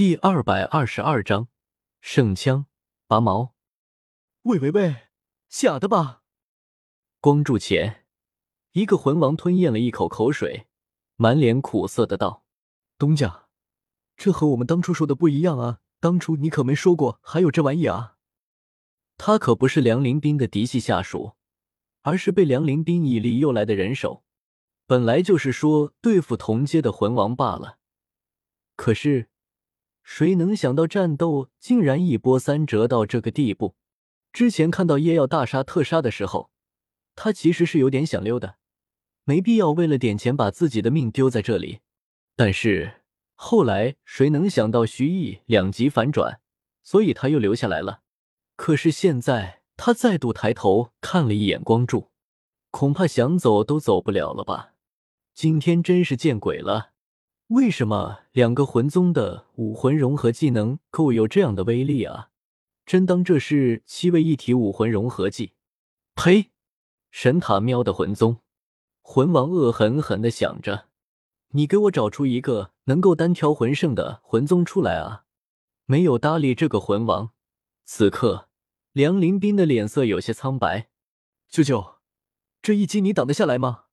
第二百二十二章圣枪拔毛。喂喂喂，假的吧？光柱前，一个魂王吞咽了一口口水，满脸苦涩的道：“东家，这和我们当初说的不一样啊！当初你可没说过还有这玩意啊！”他可不是梁林斌的嫡系下属，而是被梁林斌以利诱来的人手。本来就是说对付同阶的魂王罢了，可是。谁能想到战斗竟然一波三折到这个地步？之前看到叶耀大杀特杀的时候，他其实是有点想溜的，没必要为了点钱把自己的命丢在这里。但是后来谁能想到徐毅两极反转，所以他又留下来了。可是现在他再度抬头看了一眼光柱，恐怕想走都走不了了吧？今天真是见鬼了！为什么两个魂宗的武魂融合技能够有这样的威力啊？真当这是七位一体武魂融合技？呸！神塔喵的魂宗，魂王恶狠狠的想着：“你给我找出一个能够单挑魂圣的魂宗出来啊！”没有搭理这个魂王。此刻，梁林斌的脸色有些苍白。舅舅，这一击你挡得下来吗？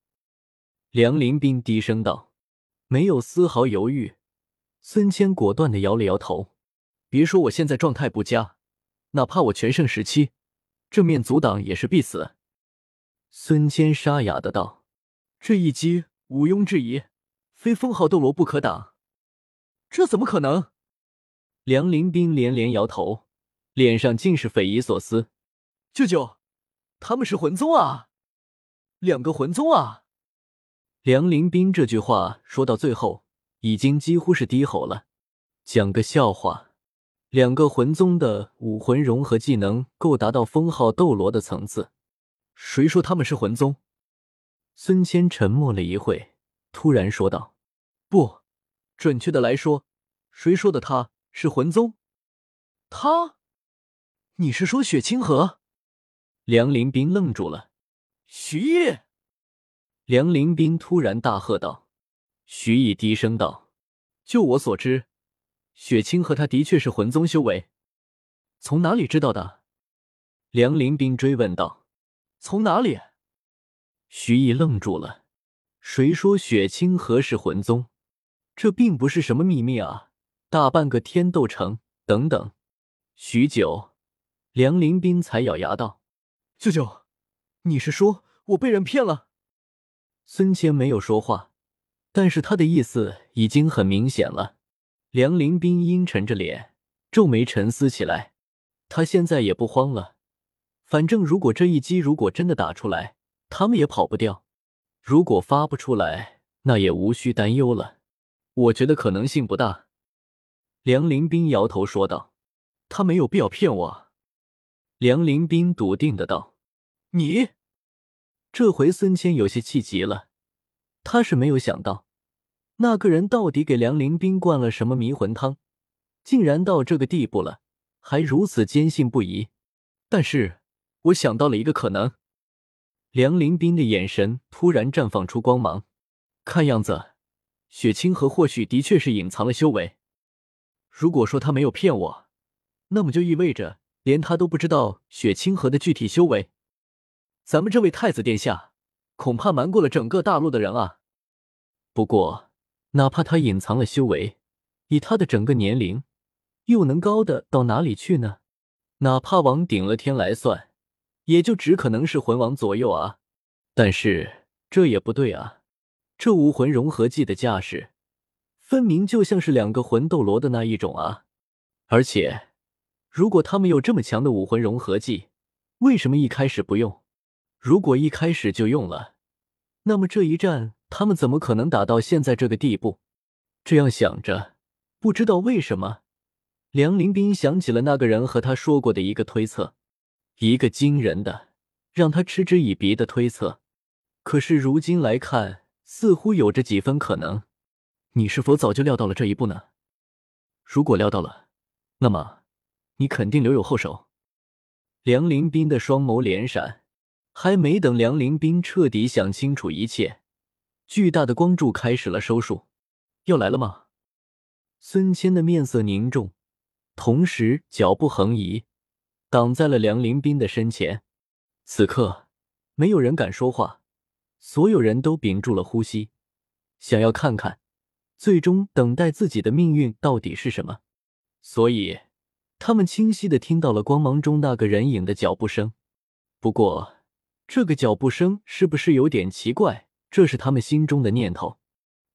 梁林斌低声道。没有丝毫犹豫，孙谦果断的摇了摇头。别说我现在状态不佳，哪怕我全盛时期，正面阻挡也是必死。孙谦沙哑的道：“这一击毋庸置疑，非封号斗罗不可挡。这怎么可能？”梁林斌连连摇头，脸上尽是匪夷所思。舅舅，他们是魂宗啊，两个魂宗啊！梁林斌这句话说到最后，已经几乎是低吼了。讲个笑话，两个魂宗的武魂融合技能够达到封号斗罗的层次。谁说他们是魂宗？孙谦沉默了一会，突然说道：“不，准确的来说，谁说的他是魂宗？他？你是说雪清河？”梁林斌愣住了。徐烨。梁林斌突然大喝道：“徐毅低声道，就我所知，雪清和他的确是魂宗修为。从哪里知道的？”梁林斌追问道。“从哪里？”徐毅愣住了。谁说雪清河是魂宗？这并不是什么秘密啊！大半个天斗城……等等。许久，梁林斌才咬牙道：“舅舅，你是说我被人骗了？”孙谦没有说话，但是他的意思已经很明显了。梁林斌阴沉着脸，皱眉沉思起来。他现在也不慌了，反正如果这一击如果真的打出来，他们也跑不掉；如果发不出来，那也无需担忧了。我觉得可能性不大。梁林斌摇头说道：“他没有必要骗我。”梁林斌笃定的道：“你。”这回孙谦有些气急了，他是没有想到，那个人到底给梁林斌灌了什么迷魂汤，竟然到这个地步了，还如此坚信不疑。但是我想到了一个可能。梁林斌的眼神突然绽放出光芒，看样子，雪清河或许的确是隐藏了修为。如果说他没有骗我，那么就意味着连他都不知道雪清河的具体修为。咱们这位太子殿下，恐怕瞒过了整个大陆的人啊。不过，哪怕他隐藏了修为，以他的整个年龄，又能高的到哪里去呢？哪怕往顶了天来算，也就只可能是魂王左右啊。但是这也不对啊，这武魂融合技的架势，分明就像是两个魂斗罗的那一种啊。而且，如果他们有这么强的武魂融合技，为什么一开始不用？如果一开始就用了，那么这一战他们怎么可能打到现在这个地步？这样想着，不知道为什么，梁林斌想起了那个人和他说过的一个推测，一个惊人的、让他嗤之以鼻的推测。可是如今来看，似乎有着几分可能。你是否早就料到了这一步呢？如果料到了，那么你肯定留有后手。梁林斌的双眸连闪。还没等梁林斌彻底想清楚一切，巨大的光柱开始了收束。要来了吗？孙谦的面色凝重，同时脚步横移，挡在了梁林斌的身前。此刻，没有人敢说话，所有人都屏住了呼吸，想要看看最终等待自己的命运到底是什么。所以，他们清晰的听到了光芒中那个人影的脚步声。不过，这个脚步声是不是有点奇怪？这是他们心中的念头。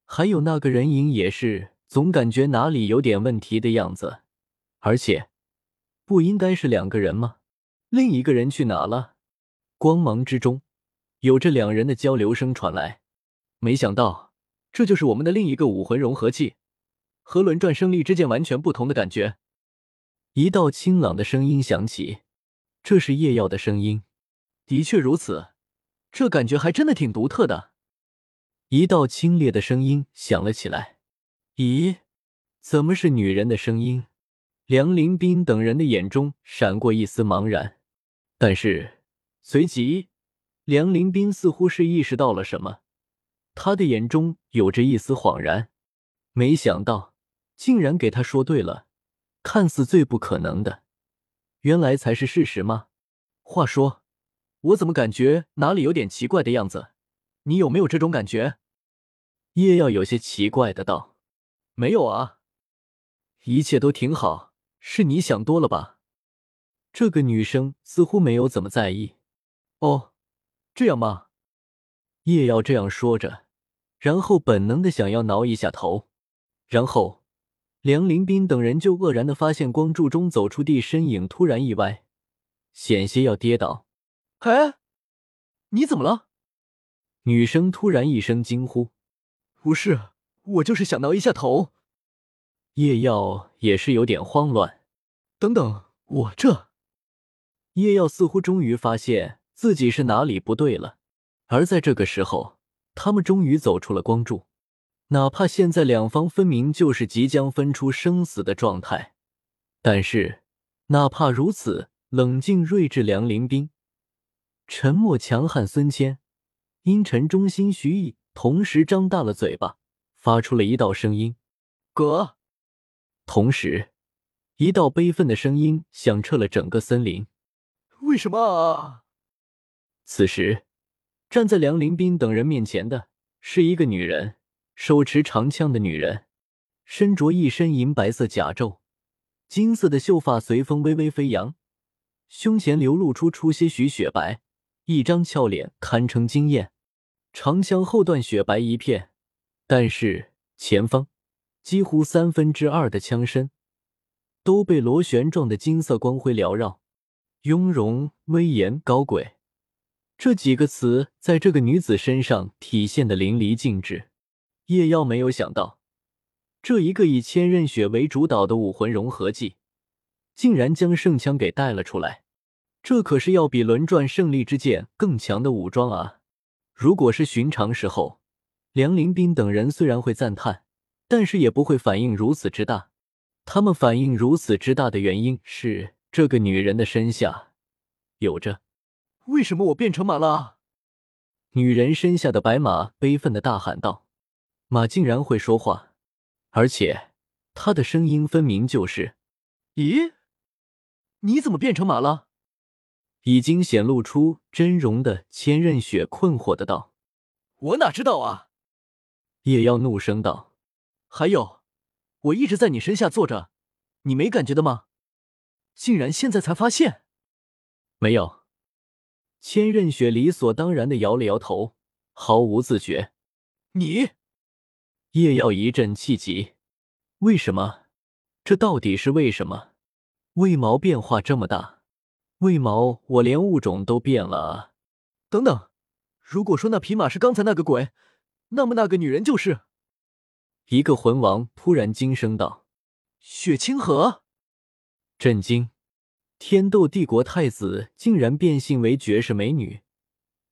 还有那个人影也是，总感觉哪里有点问题的样子。而且，不应该是两个人吗？另一个人去哪了？光芒之中，有着两人的交流声传来。没想到，这就是我们的另一个武魂融合器，和轮转胜利之剑完全不同的感觉。一道清朗的声音响起，这是夜耀的声音。的确如此，这感觉还真的挺独特的。一道清冽的声音响了起来。咦，怎么是女人的声音？梁林斌等人的眼中闪过一丝茫然，但是。随即，梁林斌似乎是意识到了什么，他的眼中有着一丝恍然。没想到，竟然给他说对了，看似最不可能的，原来才是事实吗？话说，我怎么感觉哪里有点奇怪的样子？你有没有这种感觉？叶耀有些奇怪的道：“没有啊，一切都挺好，是你想多了吧？”这个女生似乎没有怎么在意。哦，这样吗？叶耀这样说着，然后本能的想要挠一下头，然后梁林斌等人就愕然的发现光柱中走出地身影突然一歪，险些要跌倒。哎，你怎么了？女生突然一声惊呼：“不是，我就是想挠一下头。”叶耀也是有点慌乱。等等，我这……叶耀似乎终于发现。自己是哪里不对了？而在这个时候，他们终于走出了光柱。哪怕现在两方分明就是即将分出生死的状态，但是哪怕如此，冷静睿智梁林冰，沉默强悍孙谦，阴沉忠心徐毅，同时张大了嘴巴，发出了一道声音：“哥。”同时，一道悲愤的声音响彻了整个森林：“为什么啊？”此时，站在梁林斌等人面前的是一个女人，手持长枪的女人，身着一身银白色甲胄，金色的秀发随风微微飞扬，胸前流露出出些许雪白，一张俏脸堪称惊艳。长枪后段雪白一片，但是前方几乎三分之二的枪身都被螺旋状的金色光辉缭绕，雍容威严高贵。这几个词在这个女子身上体现的淋漓尽致。叶耀没有想到，这一个以千仞雪为主导的武魂融合技，竟然将圣枪给带了出来。这可是要比轮转胜利之剑更强的武装啊！如果是寻常时候，梁林斌等人虽然会赞叹，但是也不会反应如此之大。他们反应如此之大的原因是，这个女人的身下有着。为什么我变成马了？女人身下的白马悲愤的大喊道：“马竟然会说话，而且它的声音分明就是……咦，你怎么变成马了？”已经显露出真容的千仞雪困惑的道：“我哪知道啊！”叶耀怒声道：“还有，我一直在你身下坐着，你没感觉的吗？竟然现在才发现？没有。”千仞雪理所当然的摇了摇头，毫无自觉。你叶耀一阵气急，为什么？这到底是为什么？为毛变化这么大？为毛我连物种都变了？等等，如果说那匹马是刚才那个鬼，那么那个女人就是……一个魂王突然惊声道：“雪清河！”震惊。天斗帝国太子竟然变性为绝世美女，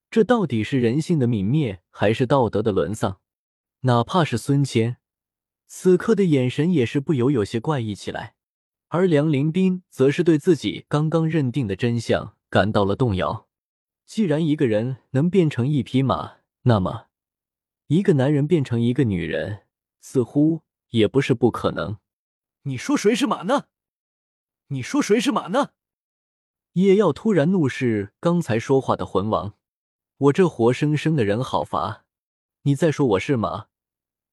这到底是人性的泯灭，还是道德的沦丧？哪怕是孙谦，此刻的眼神也是不由有些怪异起来。而梁林斌则是对自己刚刚认定的真相感到了动摇。既然一个人能变成一匹马，那么一个男人变成一个女人，似乎也不是不可能。你说谁是马呢？你说谁是马呢？叶耀突然怒视刚才说话的魂王，我这活生生的人好伐？你再说我是马，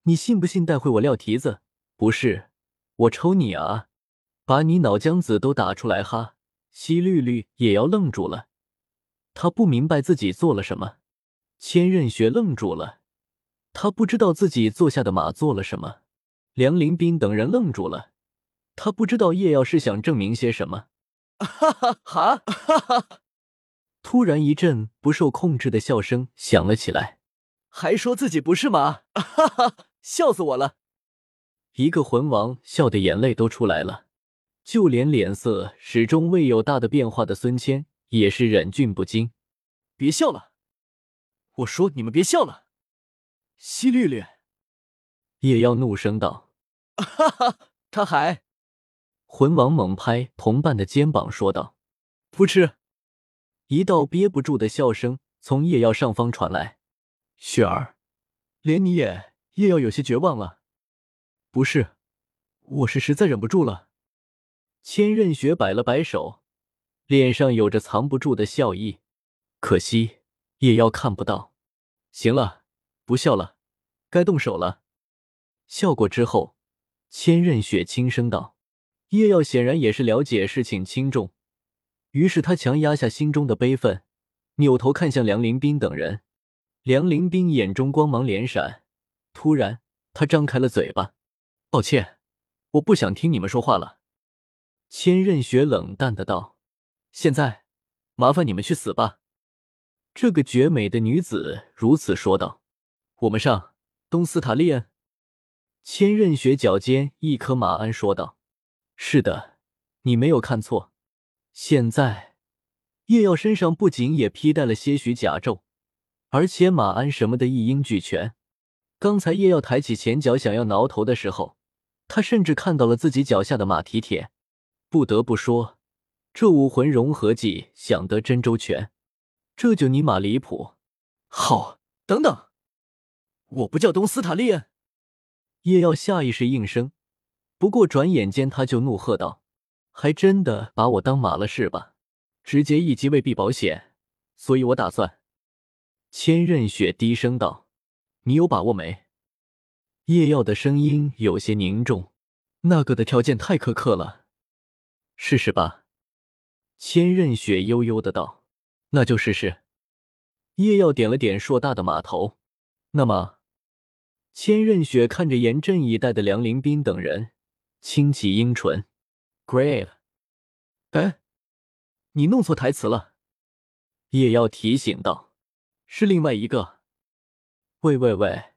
你信不信待会我撂蹄子？不是，我抽你啊！把你脑浆子都打出来哈！西绿绿也要愣住了，他不明白自己做了什么。千仞雪愣住了，他不知道自己坐下的马做了什么。梁林斌等人愣住了，他不知道叶耀是想证明些什么。哈哈哈哈哈！突然一阵不受控制的笑声响了起来，还说自己不是马，哈哈，笑死我了！一个魂王笑得眼泪都出来了，就连脸色始终未有大的变化的孙谦也是忍俊不禁。别笑了，我说你们别笑了。西绿绿，叶耀怒声道：“哈哈，他还……”魂王猛拍同伴的肩膀说道：“不吃。”一道憋不住的笑声从叶耀上方传来：“雪儿，连你也……”叶耀有些绝望了。不是，我是实在忍不住了。千仞雪摆了摆手，脸上有着藏不住的笑意。可惜叶耀看不到。行了，不笑了，该动手了。笑过之后，千仞雪轻声道。叶耀显然也是了解事情轻重，于是他强压下心中的悲愤，扭头看向梁林斌等人。梁林斌眼中光芒连闪，突然他张开了嘴巴：“抱歉，我不想听你们说话了。”千仞雪冷淡的道：“现在，麻烦你们去死吧。”这个绝美的女子如此说道：“我们上东斯塔利安。”千仞雪脚尖一颗马鞍说道。是的，你没有看错。现在，叶耀身上不仅也披戴了些许甲胄，而且马鞍什么的一应俱全。刚才叶耀抬起前脚想要挠头的时候，他甚至看到了自己脚下的马蹄铁。不得不说，这武魂融合技想得真周全，这就尼玛离谱。好，等等，我不叫东斯塔利恩。叶耀下意识应声。不过转眼间，他就怒喝道：“还真的把我当马了是吧？直接一击未必保险，所以我打算。”千仞雪低声道：“你有把握没？”叶耀的声音有些凝重：“那个的条件太苛刻了，试试吧。”千仞雪悠悠的道：“那就试试。”叶耀点了点硕大的马头。那么，千仞雪看着严阵以待的梁林斌等人。轻启樱唇，Great。哎，你弄错台词了。叶耀提醒道：“是另外一个。”喂喂喂，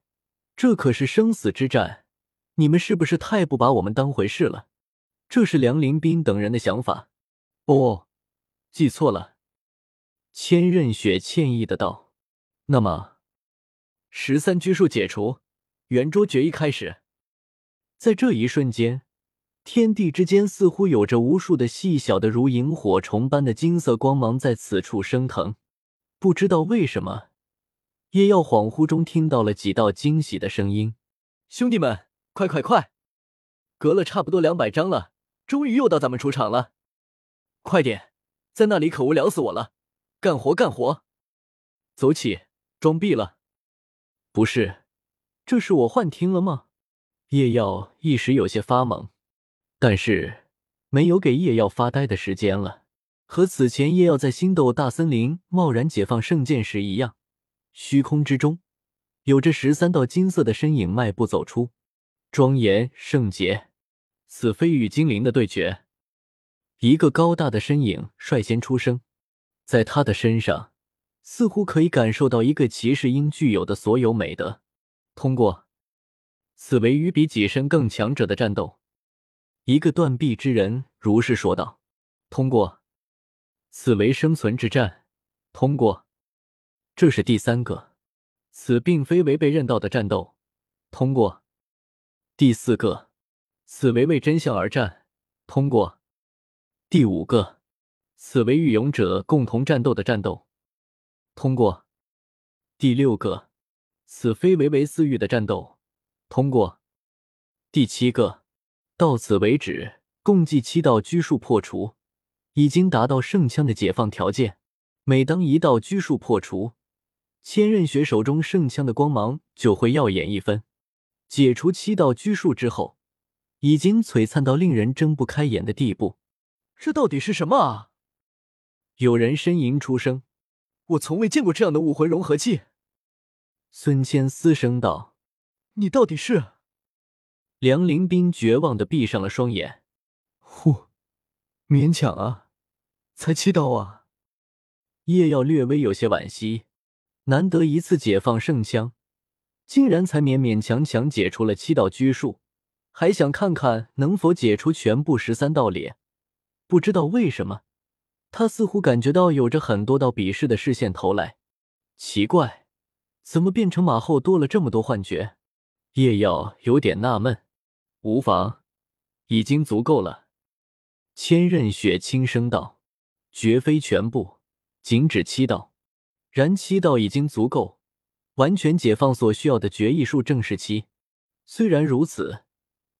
这可是生死之战，你们是不是太不把我们当回事了？这是梁林斌等人的想法。哦，记错了。千仞雪歉意的道：“那么，十三拘束解除，圆桌决议开始。”在这一瞬间。天地之间似乎有着无数的细小的如萤火虫般的金色光芒在此处升腾。不知道为什么，叶耀恍惚中听到了几道惊喜的声音：“兄弟们，快快快！隔了差不多两百章了，终于又到咱们出场了！快点，在那里可无聊死我了！干活干活！走起，装逼了！不是，这是我幻听了吗？”叶耀一时有些发懵。但是没有给叶耀发呆的时间了，和此前叶耀在星斗大森林贸然解放圣剑时一样，虚空之中有着十三道金色的身影迈步走出，庄严圣洁。此非与精灵的对决，一个高大的身影率先出声，在他的身上似乎可以感受到一个骑士应具有的所有美德。通过，此为与比己身更强者的战斗。一个断臂之人如是说道：“通过，此为生存之战。通过，这是第三个，此并非违背任道的战斗。通过，第四个，此为为真相而战。通过，第五个，此为与勇者共同战斗的战斗。通过，第六个，此非为为私欲的战斗。通过，第七个。”到此为止，共计七道拘束破除，已经达到圣枪的解放条件。每当一道拘束破除，千仞雪手中圣枪的光芒就会耀眼一分。解除七道拘束之后，已经璀璨到令人睁不开眼的地步。这到底是什么啊？有人呻吟出声：“我从未见过这样的武魂融合器。”孙谦嘶声道：“你到底是？”梁林斌绝望的闭上了双眼。呼，勉强啊，才七道啊。叶耀略微有些惋惜，难得一次解放圣枪，竟然才勉勉强强解除了七道拘束，还想看看能否解除全部十三道裂。不知道为什么，他似乎感觉到有着很多道鄙视的视线投来。奇怪。怎么变成马后多了这么多幻觉？叶耀有点纳闷。无妨，已经足够了。千仞雪轻声道：“绝非全部，仅止七道。然七道已经足够，完全解放所需要的绝艺术正式期。虽然如此，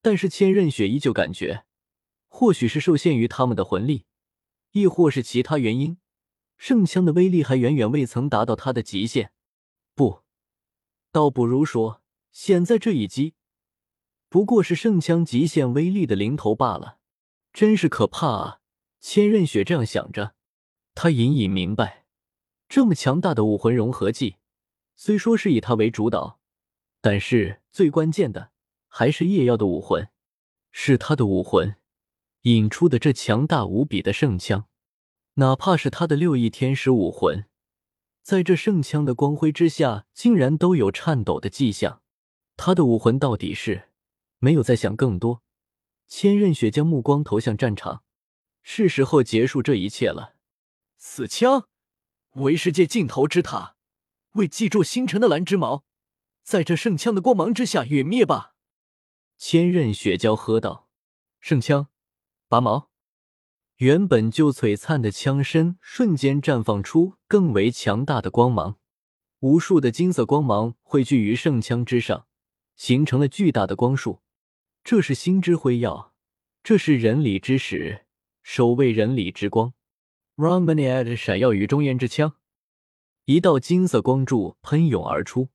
但是千仞雪依旧感觉，或许是受限于他们的魂力，亦或是其他原因，圣枪的威力还远远未曾达到他的极限。”不，倒不如说，现在这一击不过是圣枪极限威力的零头罢了，真是可怕啊！千仞雪这样想着，他隐隐明白，这么强大的武魂融合技，虽说是以他为主导，但是最关键的还是夜耀的武魂，是他的武魂引出的这强大无比的圣枪，哪怕是他的六翼天使武魂。在这圣枪的光辉之下，竟然都有颤抖的迹象。他的武魂到底是没有再想更多。千仞雪将目光投向战场，是时候结束这一切了。死枪，为世界尽头之塔，为记住星辰的蓝之矛，在这圣枪的光芒之下陨灭吧！千仞雪娇喝道：“圣枪，拔矛！”原本就璀璨的枪身瞬间绽放出更为强大的光芒，无数的金色光芒汇聚于圣枪之上，形成了巨大的光束。这是星之辉耀，这是人理之始，守卫人理之光。Ramaniad 闪耀于中烟之枪，一道金色光柱喷涌而出，